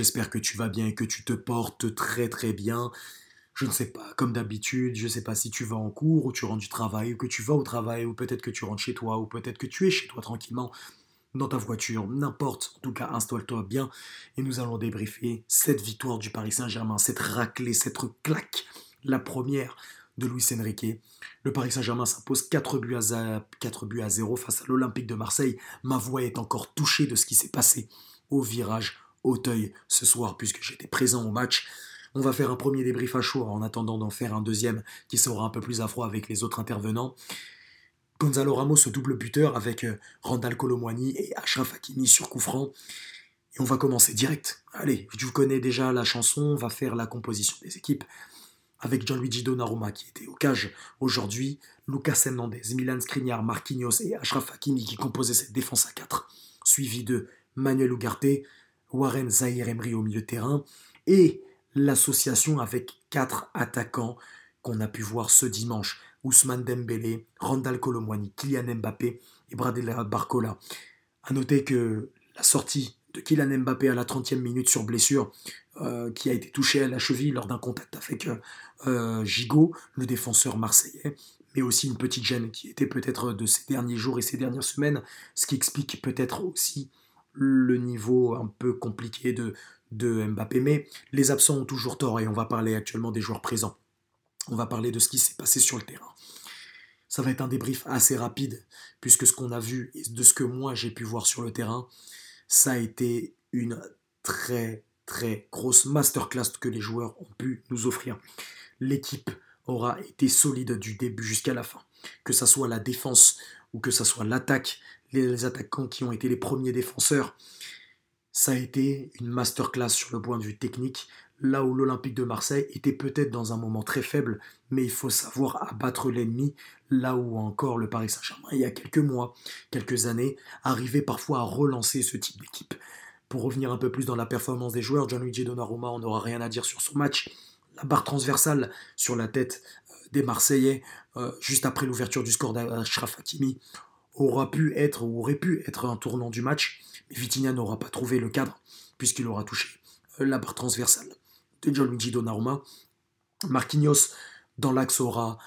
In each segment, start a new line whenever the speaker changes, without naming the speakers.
j'espère que tu vas bien et que tu te portes très très bien. Je ne sais pas, comme d'habitude, je ne sais pas si tu vas en cours ou tu rentres du travail ou que tu vas au travail ou peut-être que tu rentres chez toi ou peut-être que tu es chez toi tranquillement dans ta voiture, n'importe. En tout cas, installe-toi bien et nous allons débriefer cette victoire du Paris Saint-Germain, cette raclée, cette claque, la première de Luis Enrique. Le Paris Saint-Germain s'impose 4 buts, à 4 buts à 0 face à l'Olympique de Marseille. Ma voix est encore touchée de ce qui s'est passé au virage Auteuil ce soir puisque j'étais présent au match. On va faire un premier débrief à chaud en attendant d'en faire un deuxième qui sera un peu plus à froid avec les autres intervenants. Gonzalo Ramos double buteur avec euh, Randall Colomwani et Achraf Hakimi sur coup franc. Et on va commencer direct. Allez, tu connais déjà la chanson, on va faire la composition des équipes avec Gianluigi Donnarumma qui était au cage aujourd'hui, Lucas Hernandez, Milan Skriniar, Marquinhos et Achraf Hakimi qui composaient cette défense à 4, suivi de Manuel Ugarte, Warren Zahir Emery au milieu de terrain et l'association avec quatre attaquants qu'on a pu voir ce dimanche. Ousmane Dembélé, Randall Colomwani, Kylian Mbappé et Bradley Barcola. A noter que la sortie de Kylian Mbappé à la 30e minute sur blessure, euh, qui a été touché à la cheville lors d'un contact avec euh, euh, Gigot, le défenseur marseillais, mais aussi une petite gêne qui était peut-être de ces derniers jours et ces dernières semaines, ce qui explique peut-être aussi le niveau un peu compliqué de, Mbappé. Mais les absents ont toujours tort et on va parler actuellement des joueurs présents. On va parler de ce qui s'est passé sur le terrain. Ça va être un débrief assez rapide, puisque ce qu'on a vu et de ce que moi j'ai pu voir sur le terrain, ça a été une très très grosse masterclass que les joueurs ont pu nous offrir. L'équipe aura été solide du début jusqu'à la fin. Que ça soit la défense ou que ça soit l'attaque, les attaquants qui ont été les premiers défenseurs, ça a été une masterclass sur le point de vue technique, là où l'Olympique de Marseille était peut-être dans un moment très faible, mais il faut savoir abattre l'ennemi, là où encore le Paris Saint-Germain, il y a quelques mois, quelques années, arrivait parfois à relancer ce type d'équipe. Pour revenir un peu plus dans la performance des joueurs, Gianluigi Donnarumma, on n'aura rien à dire sur son match. La barre transversale sur la tête euh, des Marseillais, euh, juste après l'ouverture du score d'Ashraf Hakimi, aura pu être ou aurait pu être un tournant du match, mais Vitinha n'aura pas trouvé le cadre puisqu'il aura touché euh, la barre transversale de Gianluigi Donnarumma. Marquinhos dans l'axe aura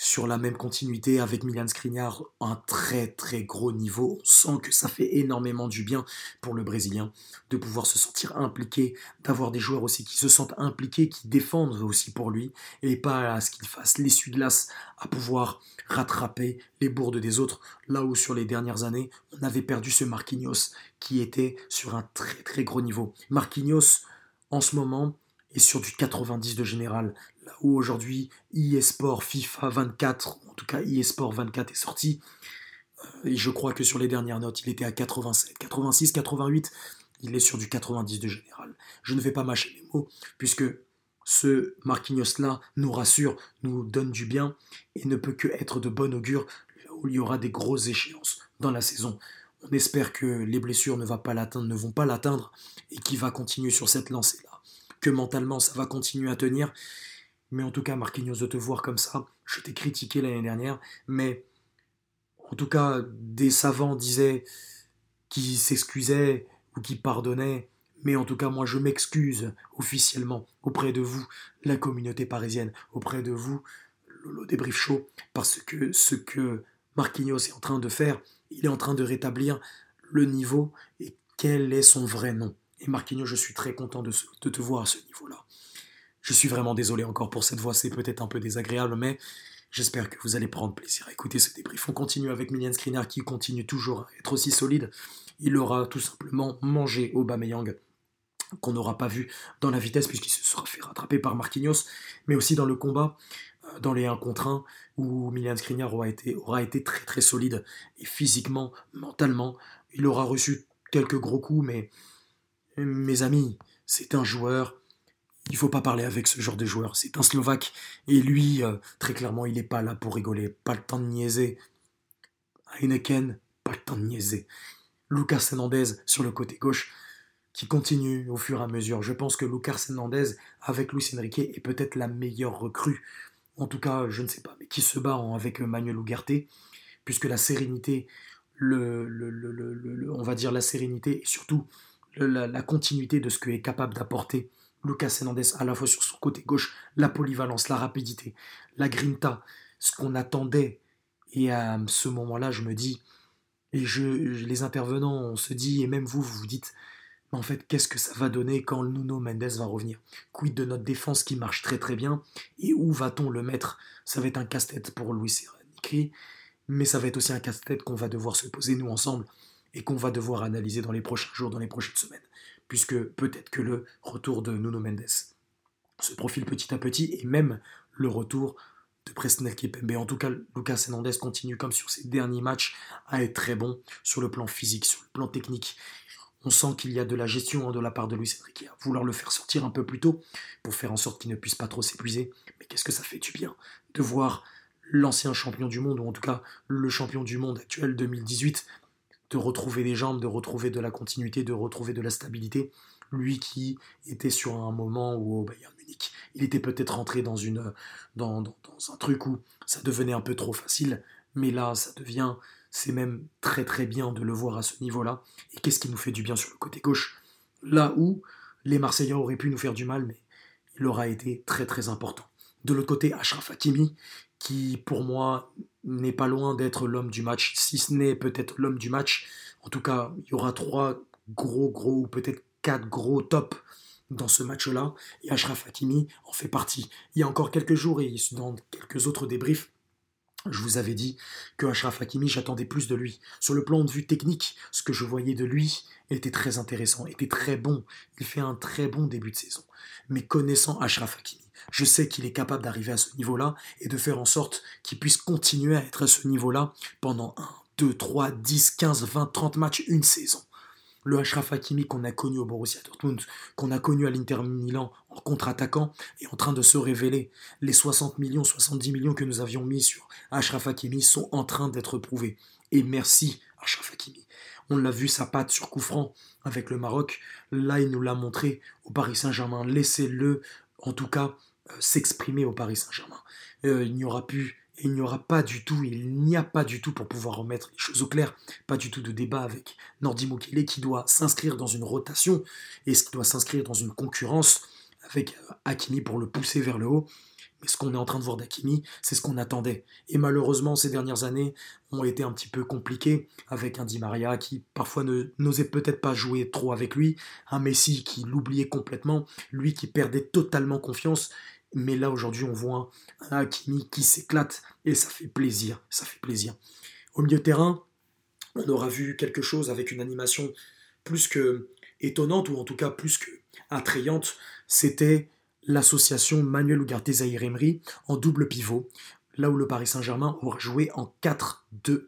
sur la même continuité avec Milan Skriniar, un très très gros niveau. On sent que ça fait énormément du bien pour le Brésilien de pouvoir se sentir impliqué, d'avoir des joueurs aussi qui se sentent impliqués, qui défendent aussi pour lui, et pas à ce qu'il fasse l'essuie-glace à pouvoir rattraper les bourdes des autres, là où sur les dernières années, on avait perdu ce Marquinhos qui était sur un très très gros niveau. Marquinhos, en ce moment, est sur du 90 de général où aujourd'hui eSport FIFA 24, en tout cas eSport 24 est sorti, euh, et je crois que sur les dernières notes, il était à 87, 86, 88, il est sur du 90 de général. Je ne vais pas mâcher les mots, puisque ce Marquinhos-là nous rassure, nous donne du bien, et ne peut que être de bon augure où il y aura des grosses échéances dans la saison. On espère que les blessures ne, va pas ne vont pas l'atteindre et qu'il va continuer sur cette lancée-là. Que mentalement ça va continuer à tenir mais en tout cas, Marquinhos, de te voir comme ça, je t'ai critiqué l'année dernière, mais en tout cas, des savants disaient qu'ils s'excusaient ou qu'ils pardonnaient, mais en tout cas, moi, je m'excuse officiellement auprès de vous, la communauté parisienne, auprès de vous, le débrief chaud, parce que ce que Marquinhos est en train de faire, il est en train de rétablir le niveau et quel est son vrai nom. Et Marquinhos, je suis très content de, de te voir à ce niveau-là. Je suis vraiment désolé encore pour cette voix, c'est peut-être un peu désagréable, mais j'espère que vous allez prendre plaisir à écouter ce débrief. On continue avec Milian Skriniar qui continue toujours à être aussi solide. Il aura tout simplement mangé Aubameyang qu'on n'aura pas vu dans la vitesse puisqu'il se sera fait rattraper par Marquinhos, mais aussi dans le combat, euh, dans les 1 contre 1, où Milian Skriniar aura été, aura été très très solide, et physiquement, mentalement, il aura reçu quelques gros coups, mais mes amis, c'est un joueur il faut pas parler avec ce genre de joueur. C'est un Slovaque. Et lui, euh, très clairement, il n'est pas là pour rigoler. Pas le temps de niaiser. Heineken, pas le temps de niaiser. Lucas Hernandez sur le côté gauche, qui continue au fur et à mesure. Je pense que Lucas Hernandez, avec Luis Enrique, est peut-être la meilleure recrue. En tout cas, je ne sais pas, mais qui se bat avec Manuel Ugarte, puisque la sérénité, on va dire la sérénité, et surtout la, continuité de ce que est capable d'apporter Lucas Hernandez à la fois sur son côté gauche, la polyvalence, la rapidité, la grinta, ce qu'on attendait. Et à ce moment-là, je me dis, et je, les intervenants, on se dit, et même vous, vous vous dites, en fait, qu'est-ce que ça va donner quand Nuno Mendes va revenir? Quid de notre défense qui marche très très bien? Et où va-t-on le mettre? Ça va être un casse-tête pour Luis Enrique, mais ça va être aussi un casse-tête qu'on va devoir se poser nous ensemble et qu'on va devoir analyser dans les prochains jours, dans les prochaines semaines. Puisque peut-être que le retour de Nuno Mendes se profile petit à petit et même le retour de Presnel Kipembe. En tout cas, Lucas Hernandez continue comme sur ses derniers matchs à être très bon sur le plan physique, sur le plan technique. On sent qu'il y a de la gestion hein, de la part de Luis Enrique à vouloir le faire sortir un peu plus tôt pour faire en sorte qu'il ne puisse pas trop s'épuiser. Mais qu'est-ce que ça fait du bien de voir l'ancien champion du monde, ou en tout cas le champion du monde actuel 2018, de retrouver des jambes, de retrouver de la continuité, de retrouver de la stabilité. Lui qui était sur un moment où au Bayern Munich, il était peut-être rentré dans un truc où ça devenait un peu trop facile, mais là ça devient c'est même très très bien de le voir à ce niveau-là. Et qu'est-ce qui nous fait du bien sur le côté gauche? Là où les Marseillais auraient pu nous faire du mal, mais il aura été très très important. De l'autre côté, Ashraf Hakimi, qui pour moi n'est pas loin d'être l'homme du match, si ce n'est peut-être l'homme du match. En tout cas, il y aura trois gros gros, ou peut-être quatre gros tops dans ce match-là, et Ashraf Hakimi en fait partie. Il y a encore quelques jours, et dans quelques autres débriefs, je vous avais dit que Ashraf Hakimi, j'attendais plus de lui. Sur le plan de vue technique, ce que je voyais de lui était très intéressant, était très bon. Il fait un très bon début de saison. Mais connaissant Ashraf Hakimi, je sais qu'il est capable d'arriver à ce niveau-là et de faire en sorte qu'il puisse continuer à être à ce niveau-là pendant 1, 2, 3, 10, 15, 20, 30 matchs, une saison le Ashraf Hakimi qu'on a connu au Borussia Dortmund, qu'on a connu à l'Inter Milan en contre-attaquant, est en train de se révéler. Les 60 millions, 70 millions que nous avions mis sur Ashraf Hakimi sont en train d'être prouvés. Et merci Ashraf Hakimi. On l'a vu sa patte sur coup franc avec le Maroc. Là, il nous l'a montré au Paris Saint-Germain. Laissez-le, en tout cas, s'exprimer au Paris Saint-Germain. Euh, il n'y aura il n'y aura pas du tout, il n'y a pas du tout pour pouvoir remettre les choses au clair, pas du tout de débat avec Nordi Mukele qui doit s'inscrire dans une rotation et ce qui doit s'inscrire dans une concurrence avec euh, Hakimi pour le pousser vers le haut. Mais ce qu'on est en train de voir d'Hakimi, c'est ce qu'on attendait. Et malheureusement, ces dernières années ont été un petit peu compliquées avec un Di Maria qui parfois n'osait peut-être pas jouer trop avec lui, un Messi qui l'oubliait complètement, lui qui perdait totalement confiance mais là, aujourd'hui, on voit un qui s'éclate et ça fait plaisir. Ça fait plaisir. Au milieu de terrain, on aura vu quelque chose avec une animation plus que étonnante, ou en tout cas plus que attrayante. C'était l'association Manuel Ugarte Zahir Emery en double pivot, là où le Paris Saint-Germain aura joué en 4-2-4.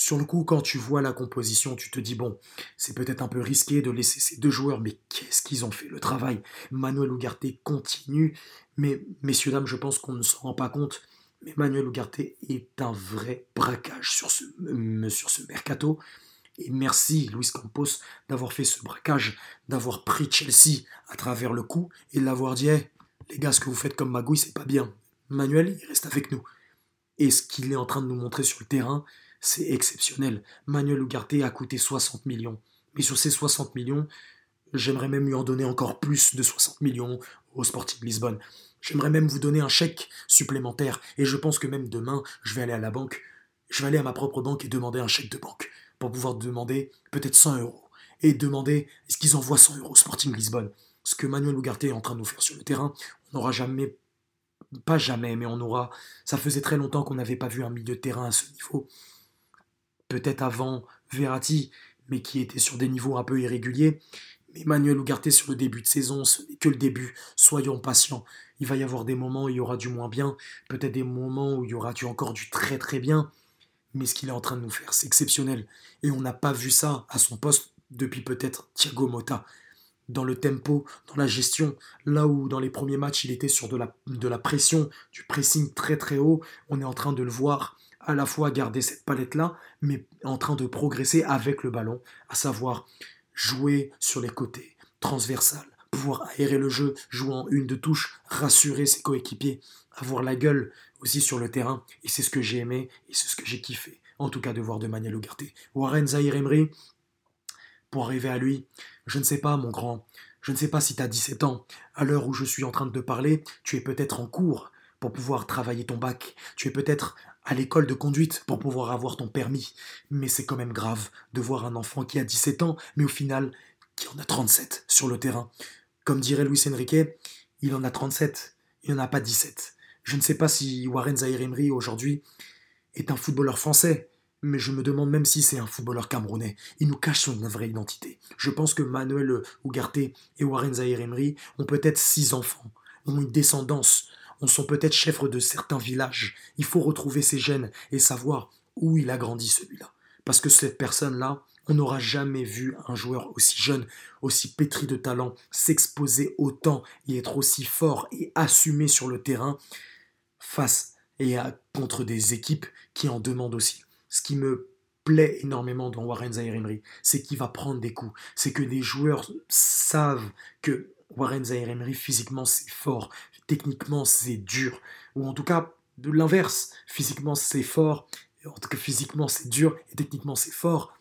Sur le coup, quand tu vois la composition, tu te dis, bon, c'est peut-être un peu risqué de laisser ces deux joueurs, mais qu'est-ce qu'ils ont fait Le travail? Manuel Ugarte continue, mais messieurs, dames, je pense qu'on ne se rend pas compte, mais Manuel Ugarte est un vrai braquage sur ce, euh, mercato. Et merci Luis Campos d'avoir fait ce braquage, d'avoir pris Chelsea à travers le coup et de l'avoir dit les gars, ce que vous faites comme magouille, c'est pas bien. Manuel, il reste avec nous. Et ce qu'il est en train de nous montrer sur le terrain, c'est exceptionnel. Manuel Ugarte a coûté 60 millions. Mais sur ces 60 millions, j'aimerais même lui en donner encore plus de 60 millions au Sporting Lisbonne. J'aimerais même vous donner un chèque supplémentaire. Et je pense que même demain, je vais aller à la banque, je vais aller à ma propre banque et demander un chèque de banque. Pour pouvoir demander peut-être 100 euros. Et demander est-ce qu'ils envoient 100 euros au Sporting Lisbonne. Ce que Manuel Ugarte est en train de nous faire sur le terrain, on n'aura jamais pas jamais, mais on aura. Ça faisait très longtemps qu'on n'avait pas vu un milieu de terrain à ce niveau peut-être avant Verratti, mais qui était sur des niveaux un peu irréguliers. Mais Manuel Ugarte sur le début de saison, que le début. Soyons patients. Il va y avoir des moments où il y aura du moins bien, peut-être des moments où il y aura du encore du très très bien. Mais ce qu'il est en train de nous faire, c'est exceptionnel. Et on n'a pas vu ça à son poste depuis peut-être Thiago Motta. Dans le tempo, dans la gestion, là où dans les premiers matchs il était sur de la, de la pression, du pressing très très haut, on est en train de le voir à la fois garder cette palette-là, mais en train de progresser avec le ballon, à savoir jouer sur les côtés, transversal, pouvoir aérer le jeu, jouer en une de touche, rassurer ses coéquipiers, avoir la gueule aussi sur le terrain, et c'est ce que j'ai aimé, et c'est ce que j'ai kiffé, en tout cas de voir de Manuel Ugarte. Warren Zahir Emery, pour arriver à lui. Je ne sais pas, mon grand. Je ne sais pas si tu as 17 ans. À l'heure où je suis en train de te parler, tu es peut-être en cours pour pouvoir travailler ton bac. Tu es peut-être à l'école de conduite pour pouvoir avoir ton permis. Mais c'est quand même grave de voir un enfant qui a 17 ans, mais au final, qui en a 37 sur le terrain. Comme dirait Luis Enrique, il en a 37, il n'en a pas 17. Je ne sais pas si Warren Zahir Emery aujourd'hui est un footballeur français, mais je me demande même si c'est un footballeur camerounais. Il nous cache son vraie identité. Je pense que Manuel Ugarte et Warren Zahir Emery ont peut-être six enfants, ont une descendance, on sont peut-être chefs de certains villages. Il faut retrouver ses gènes et savoir où il a grandi celui-là. Parce que cette personne-là, on n'aura jamais vu un joueur aussi jeune, aussi pétri de talent, s'exposer autant et être aussi fort et assumé sur le terrain face et contre des équipes qui en demandent aussi. Ce qui me plaît énormément dans Warren Zahir Emery, c'est qu'il va prendre des coups. C'est que les joueurs savent que Warren Zahir Emery physiquement c'est fort, techniquement c'est dur, ou en tout cas de l'inverse, physiquement c'est fort, en tout cas physiquement c'est dur et techniquement c'est fort,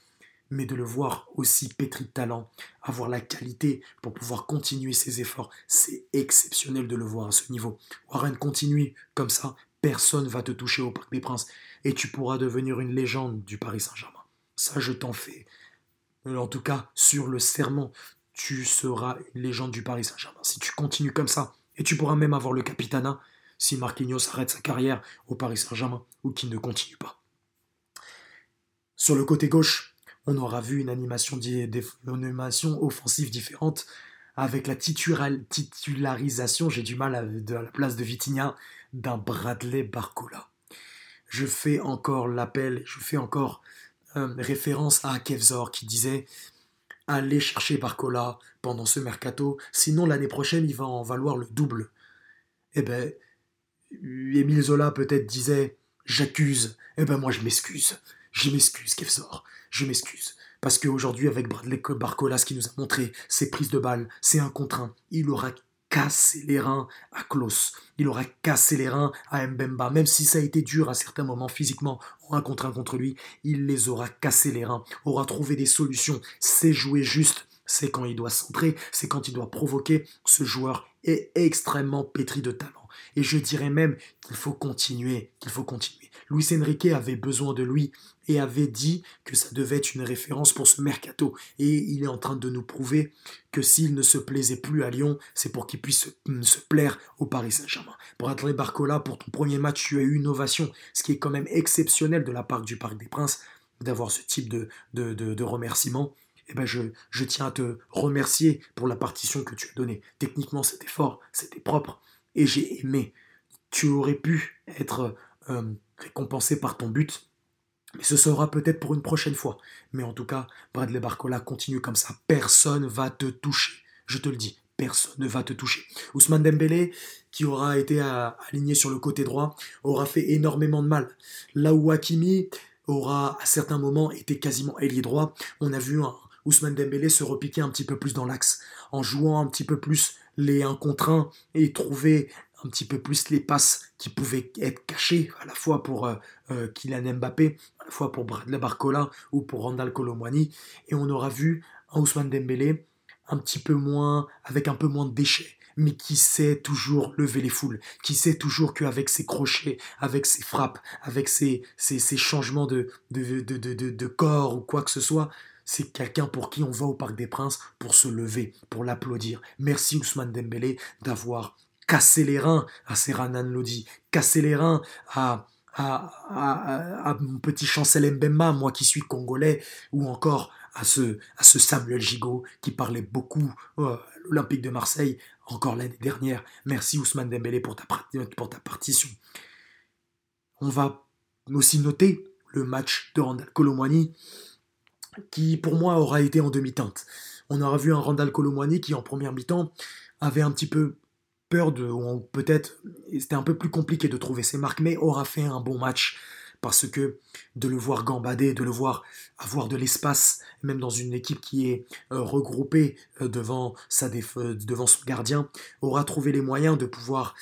mais de le voir aussi pétri de talent, avoir la qualité pour pouvoir continuer ses efforts, c'est exceptionnel de le voir à ce niveau. Warren continue comme ça, personne va te toucher au Parc des Princes et tu pourras devenir une légende du Paris Saint-Germain. Ça, je t'en fais. En tout cas, sur le serment, tu seras une légende du Paris Saint-Germain. Si tu continues comme ça, et tu pourras même avoir le capitana si Marquinhos arrête sa carrière au Paris Saint-Germain ou qu'il ne continue pas. Sur le côté gauche, on aura vu une animation, offensive différente avec la titularisation, j'ai du mal à, la place de Vitinha, d'un Bradley Barcola. Je fais encore l'appel, je fais encore euh, référence à Kevzor qui disait Allez chercher Barcola pendant ce mercato, sinon l'année prochaine il va en valoir le double. Eh ben, Émile Zola peut-être disait J'accuse, eh ben moi je m'excuse. Je m'excuse, Kevzor, je m'excuse. Parce qu'aujourd'hui, avec Bradley Barcola, ce qu'il nous a montré, ses prises de balles, c'est un contre un. Il aura cassé les reins à Klaus. Il aura cassé les reins à Mbemba. Même si ça a été dur à certains moments physiquement, un contre un contre lui, il les aura cassé les reins, aura trouvé des solutions. C'est jouer juste. C'est quand il doit centrer, c'est quand il doit provoquer. Ce joueur est extrêmement pétri de talent. Et je dirais même qu'il faut continuer, qu'il faut continuer. Luis Enrique avait besoin de lui et avait dit que ça devait être une référence pour ce mercato. Et il est en train de nous prouver que s'il ne se plaisait plus à Lyon, c'est pour qu'il puisse se, plaire au Paris Saint-Germain. Bradley Barcola, pour ton premier match, tu as eu une ovation, ce qui est quand même exceptionnel de la part du Parc des Princes d'avoir ce type de, de, remerciement. Eh ben je, je tiens à te remercier pour la partition que tu as donnée. Techniquement, c'était fort, c'était propre, et j'ai aimé. Tu aurais pu être euh, récompensé par ton but, mais ce sera peut-être pour une prochaine fois. Mais en tout cas, Bradley Barcola continue comme ça. Personne va te toucher. Je te le dis, personne ne va te toucher. Ousmane Dembélé, qui aura été aligné sur le côté droit, aura fait énormément de mal. Là où Hakimi aura à certains moments été quasiment ailier droit, on a vu Ousmane Dembélé se repiquer un petit peu plus dans l'axe, en jouant un petit peu plus les 1 contre 1 et trouver un petit peu plus les passes qui pouvaient être cachées, à la fois pour euh, euh, Kylian Mbappé, à la fois pour Bradley Barcola ou pour Randall Colomwani. Et on aura vu un Ousmane Dembélé un petit peu moins, avec un peu moins de déchets, mais qui sait toujours lever les foules, qui sait toujours qu'avec ses crochets, avec ses frappes, avec ses, changements de, de, de, de, corps ou quoi que ce soit, c'est quelqu'un pour qui on va au Parc des Princes pour se lever, pour l'applaudir. Merci Ousmane Dembélé d'avoir cassé les reins à Serranan Lodi, cassé les reins à, à, mon petit Chancel Mbemba, moi qui suis congolais, ou encore à ce, à ce Samuel Gigot qui parlait beaucoup à l'Olympique de Marseille encore l'année dernière. Merci Ousmane Dembélé pour ta, pour ta partition. On va aussi noter le match de Randall Colomwani qui pour moi aura été en demi-teinte. On aura vu un Randall Colomwani qui en première mi-temps avait un petit peu peur de, peut-être, c'était un peu plus compliqué de trouver ses marques, mais aura fait un bon match parce que de le voir gambader, de le voir avoir de l'espace, même dans une équipe qui est euh, regroupée euh, devant, sa euh, devant son gardien, aura trouvé les moyens de pouvoir,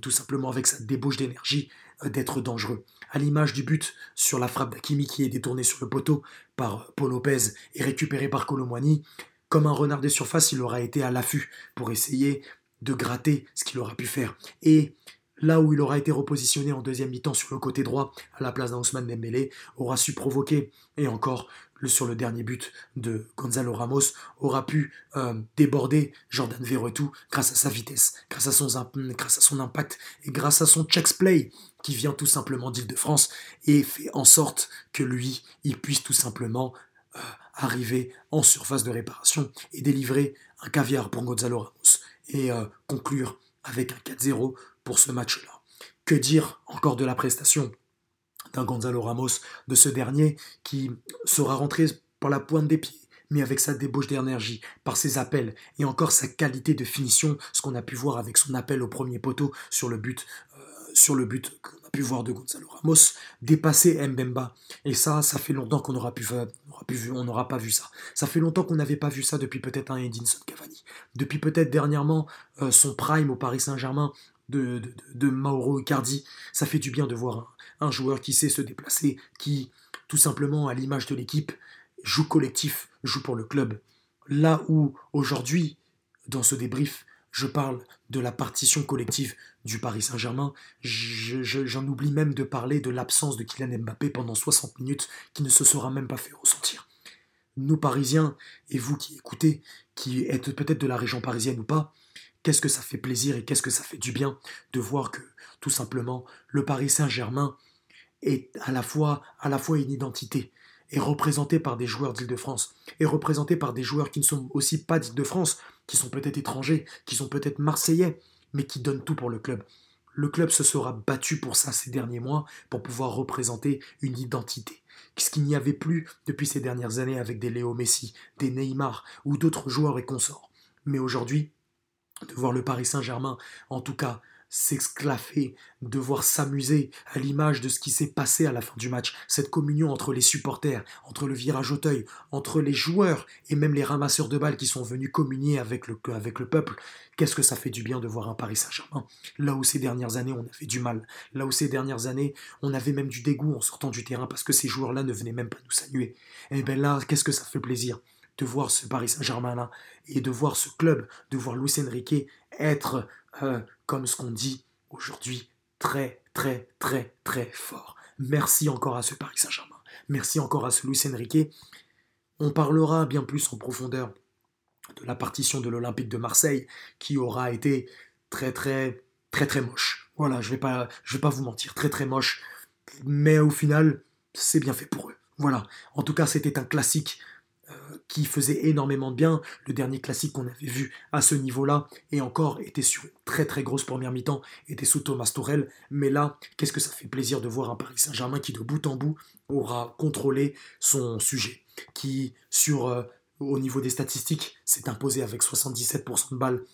tout simplement avec sa débauche d'énergie, d'être dangereux. À l'image du but sur la frappe d'Akimi qui est détournée sur le poteau par Paul Lopez et récupéré par Colomwani, comme un renard des surfaces, il aura été à l'affût pour essayer de gratter ce qu'il aura pu faire. Et là où il aura été repositionné en deuxième mi-temps sur le côté droit à la place d'Ousmane Dembélé, aura su provoquer, et encore sur le dernier but de Gonzalo Ramos, aura pu euh, déborder Jordan Verretou grâce à sa vitesse, grâce à, son, impact et grâce à son check play qui vient tout simplement d'Île-de-France et fait en sorte que lui, il puisse tout simplement euh, arriver en surface de réparation et délivrer un caviar pour Gonzalo Ramos euh, conclure avec un 4-0 pour ce match-là. Que dire encore de la prestation d'un Gonzalo Ramos, de ce dernier qui sera rentré par la pointe des pieds, mais avec sa débauche d'énergie, par ses appels et encore sa qualité de finition, ce qu'on a pu voir avec son appel au premier poteau sur le but, sur le but pu voir de Gonzalo Ramos dépasser Mbemba. Et ça, ça fait longtemps qu'on n'aura on n'aura pas vu ça. Ça fait longtemps qu'on n'avait pas vu ça depuis peut-être un Edinson Cavani. Depuis peut-être dernièrement euh, son prime au Paris Saint-Germain de, de, Mauro Icardi. Ça fait du bien de voir un, joueur qui sait se déplacer, qui, tout simplement, à l'image de l'équipe, joue collectif, joue pour le club. Là où, aujourd'hui, dans ce débrief, je parle de la partition collective du Paris Saint-Germain. J'en oublie même de parler de l'absence de Kylian Mbappé pendant 60 minutes qui ne se sera même pas fait ressentir. Nous Parisiens, et vous qui écoutez, qui êtes peut-être de la région parisienne ou pas, qu'est-ce que ça fait plaisir et qu'est-ce que ça fait du bien de voir que, tout simplement, le Paris Saint-Germain est à la fois, à la fois une identité, est représenté par des joueurs d'Île-de-France, est représenté par des joueurs qui ne sont aussi pas d'Île-de-France, qui sont peut-être étrangers, qui sont peut-être marseillais, mais qui donnent tout pour le club. Le club se sera battu pour ça ces derniers mois, pour pouvoir représenter une identité. Ce qu'il n'y avait plus depuis ces dernières années avec des Léo Messi, des Neymar ou d'autres joueurs et consorts. Mais aujourd'hui, de voir le Paris Saint-Germain, en tout cas s'exclaffer, devoir s'amuser à l'image de ce qui s'est passé à la fin du match, cette communion entre les supporters, entre le virage Auteuil, entre les joueurs et même les ramasseurs de balles qui sont venus communier avec le, avec le peuple. Qu'est-ce que ça fait du bien de voir un Paris Saint-Germain? Là où ces dernières années on avait du mal, là où ces dernières années on avait même du dégoût en sortant du terrain parce que ces joueurs-là ne venaient même pas nous saluer. Et eh bien là, qu'est-ce que ça fait plaisir de voir ce Paris Saint-Germain-là et de voir ce club, de voir Luis Enrique être euh, comme ce qu'on dit aujourd'hui, très, très, très, très fort. Merci encore à ce Paris Saint-Germain. Merci encore à ce Luis Enrique. On parlera bien plus en profondeur de la partition de l'Olympique de Marseille qui aura été très, très, très, très moche. Voilà, je vais pas, je vais pas vous mentir, très, très moche. Mais au final, c'est bien fait pour eux. Voilà. En tout cas, c'était un classique qui faisait énormément de bien. Le dernier classique qu'on avait vu à ce niveau-là, et encore, était sur une très très grosse première mi-temps, était sous Thomas Torel. Mais là, qu'est-ce que ça fait plaisir de voir un Paris Saint-Germain qui, de bout en bout, aura contrôlé son sujet, qui, sur, euh, au niveau des statistiques, s'est imposé avec 77% de balles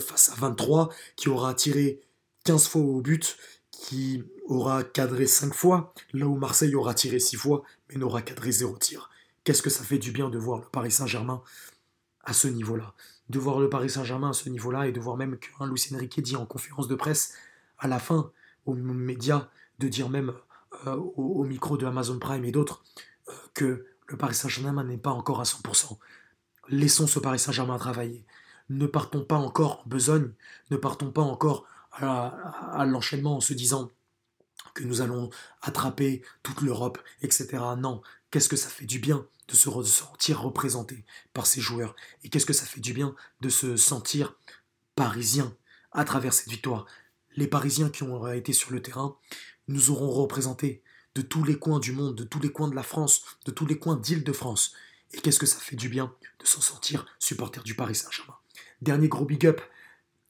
face à 23, qui aura tiré 15 fois au but, qui aura cadré 5 fois, là où Marseille aura tiré 6 fois, mais n'aura cadré 0 tir. Qu'est-ce que ça fait du bien de voir le Paris Saint-Germain à ce niveau-là De voir le Paris Saint-Germain à ce niveau-là et de voir même qu'un Lucien Riquet dit en conférence de presse à la fin aux médias, de dire même euh, au, micro de Amazon Prime et d'autres euh, que le Paris Saint-Germain n'est pas encore à 100%. Laissons ce Paris Saint-Germain travailler. Ne partons pas encore en besogne, ne partons pas encore à l'enchaînement en se disant que nous allons attraper toute l'Europe, etc. Non, qu'est-ce que ça fait du bien de se sentir représenté par ces joueurs et qu'est-ce que ça fait du bien de se sentir parisien à travers cette victoire. Les Parisiens qui ont été sur le terrain nous auront représentés de tous les coins du monde, de tous les coins de la France, de tous les coins d'Île-de-France. Et qu'est-ce que ça fait du bien de s'en sortir supporter du Paris Saint-Germain. Dernier gros big up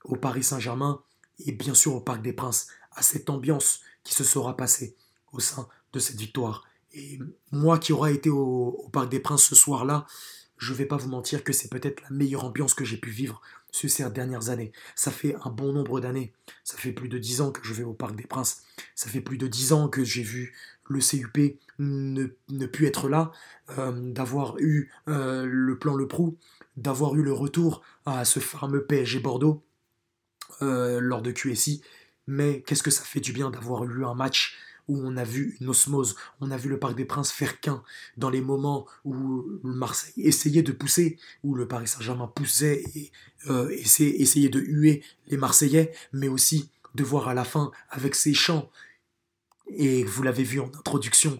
au Paris Saint-Germain et bien sûr au Parc des Princes, à cette ambiance qui se sera passée au sein de cette victoire et moi qui aurais été au, Parc des Princes ce soir-là, je vais pas vous mentir que c'est peut-être la meilleure ambiance que j'ai pu vivre ces dernières années. Ça fait un bon nombre d'années. Ça fait plus de dix ans que je vais au Parc des Princes. Ça fait plus de dix ans que j'ai vu le CUP ne, ne plus être là, euh, d'avoir eu euh, le plan Le Prou, d'avoir eu le retour à ce fameux PSG Bordeaux euh, lors de QSI. Mais qu'est-ce que ça fait du bien d'avoir eu un match où on a vu une osmose, on a vu le Parc des Princes faire qu'un dans les moments où le Marseille essayait de pousser, où le Paris Saint-Germain poussait et euh, essayait de huer les Marseillais, mais aussi de voir à la fin avec ses chants, et vous l'avez vu en introduction,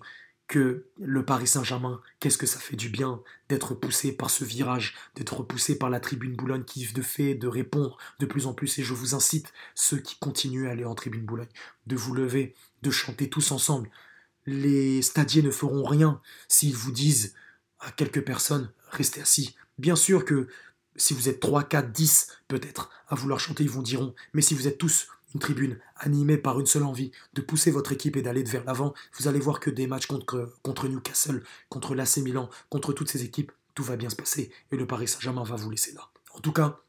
que le Paris Saint-Germain, qu'est-ce que ça fait du bien d'être poussé par ce virage, d'être poussé par la tribune Boulogne qui de fait de répondre de plus en plus. Et je vous incite, ceux qui continuent à aller en tribune Boulogne, de vous lever, de chanter tous ensemble. Les stadiers ne feront rien s'ils vous disent à quelques personnes, restez assis. Bien sûr que si vous êtes 3, 4, 10 peut-être à vouloir chanter, ils vous diront, mais si vous êtes tous une tribune animée par une seule envie de pousser votre équipe et d'aller vers l'avant, vous allez voir que des matchs contre, contre Newcastle, contre l'AC Milan, contre toutes ces équipes, tout va bien se passer et le Paris Saint-Germain va vous laisser là. En tout cas,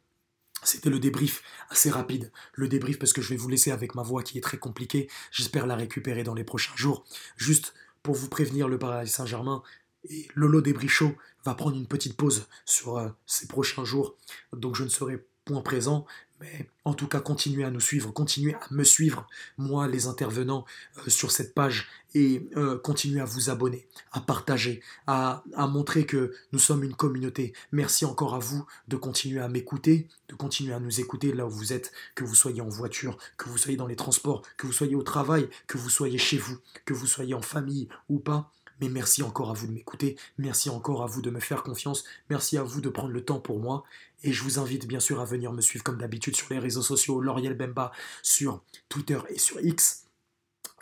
c'était le débrief assez rapide. Le débrief parce que je vais vous laisser avec ma voix qui est très compliquée. J'espère la récupérer dans les prochains jours. Juste pour vous prévenir, le Paris Saint-Germain et Lolo Débrichot va prendre une petite pause sur euh, ces prochains jours. Donc je ne serai point présent, mais en tout cas, continuez à nous suivre, continuez à me suivre, moi, les intervenants euh, sur cette page, et euh, continuez à vous abonner, à partager, à, à, montrer que nous sommes une communauté. Merci encore à vous de continuer à m'écouter, de continuer à nous écouter là où vous êtes, que vous soyez en voiture, que vous soyez dans les transports, que vous soyez au travail, que vous soyez chez vous, que vous soyez en famille ou pas. Mais merci encore à vous de m'écouter, merci encore à vous de me faire confiance, merci à vous de prendre le temps pour moi. Et je vous invite bien sûr à venir me suivre comme d'habitude sur les réseaux sociaux, L'Oriel Bemba sur Twitter et sur X.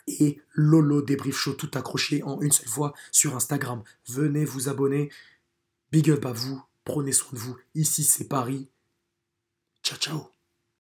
Et Lolo Débrief Show tout accroché en une seule fois sur Instagram. Venez vous abonner. Big up à vous, prenez soin de vous. Ici c'est Paris. Ciao ciao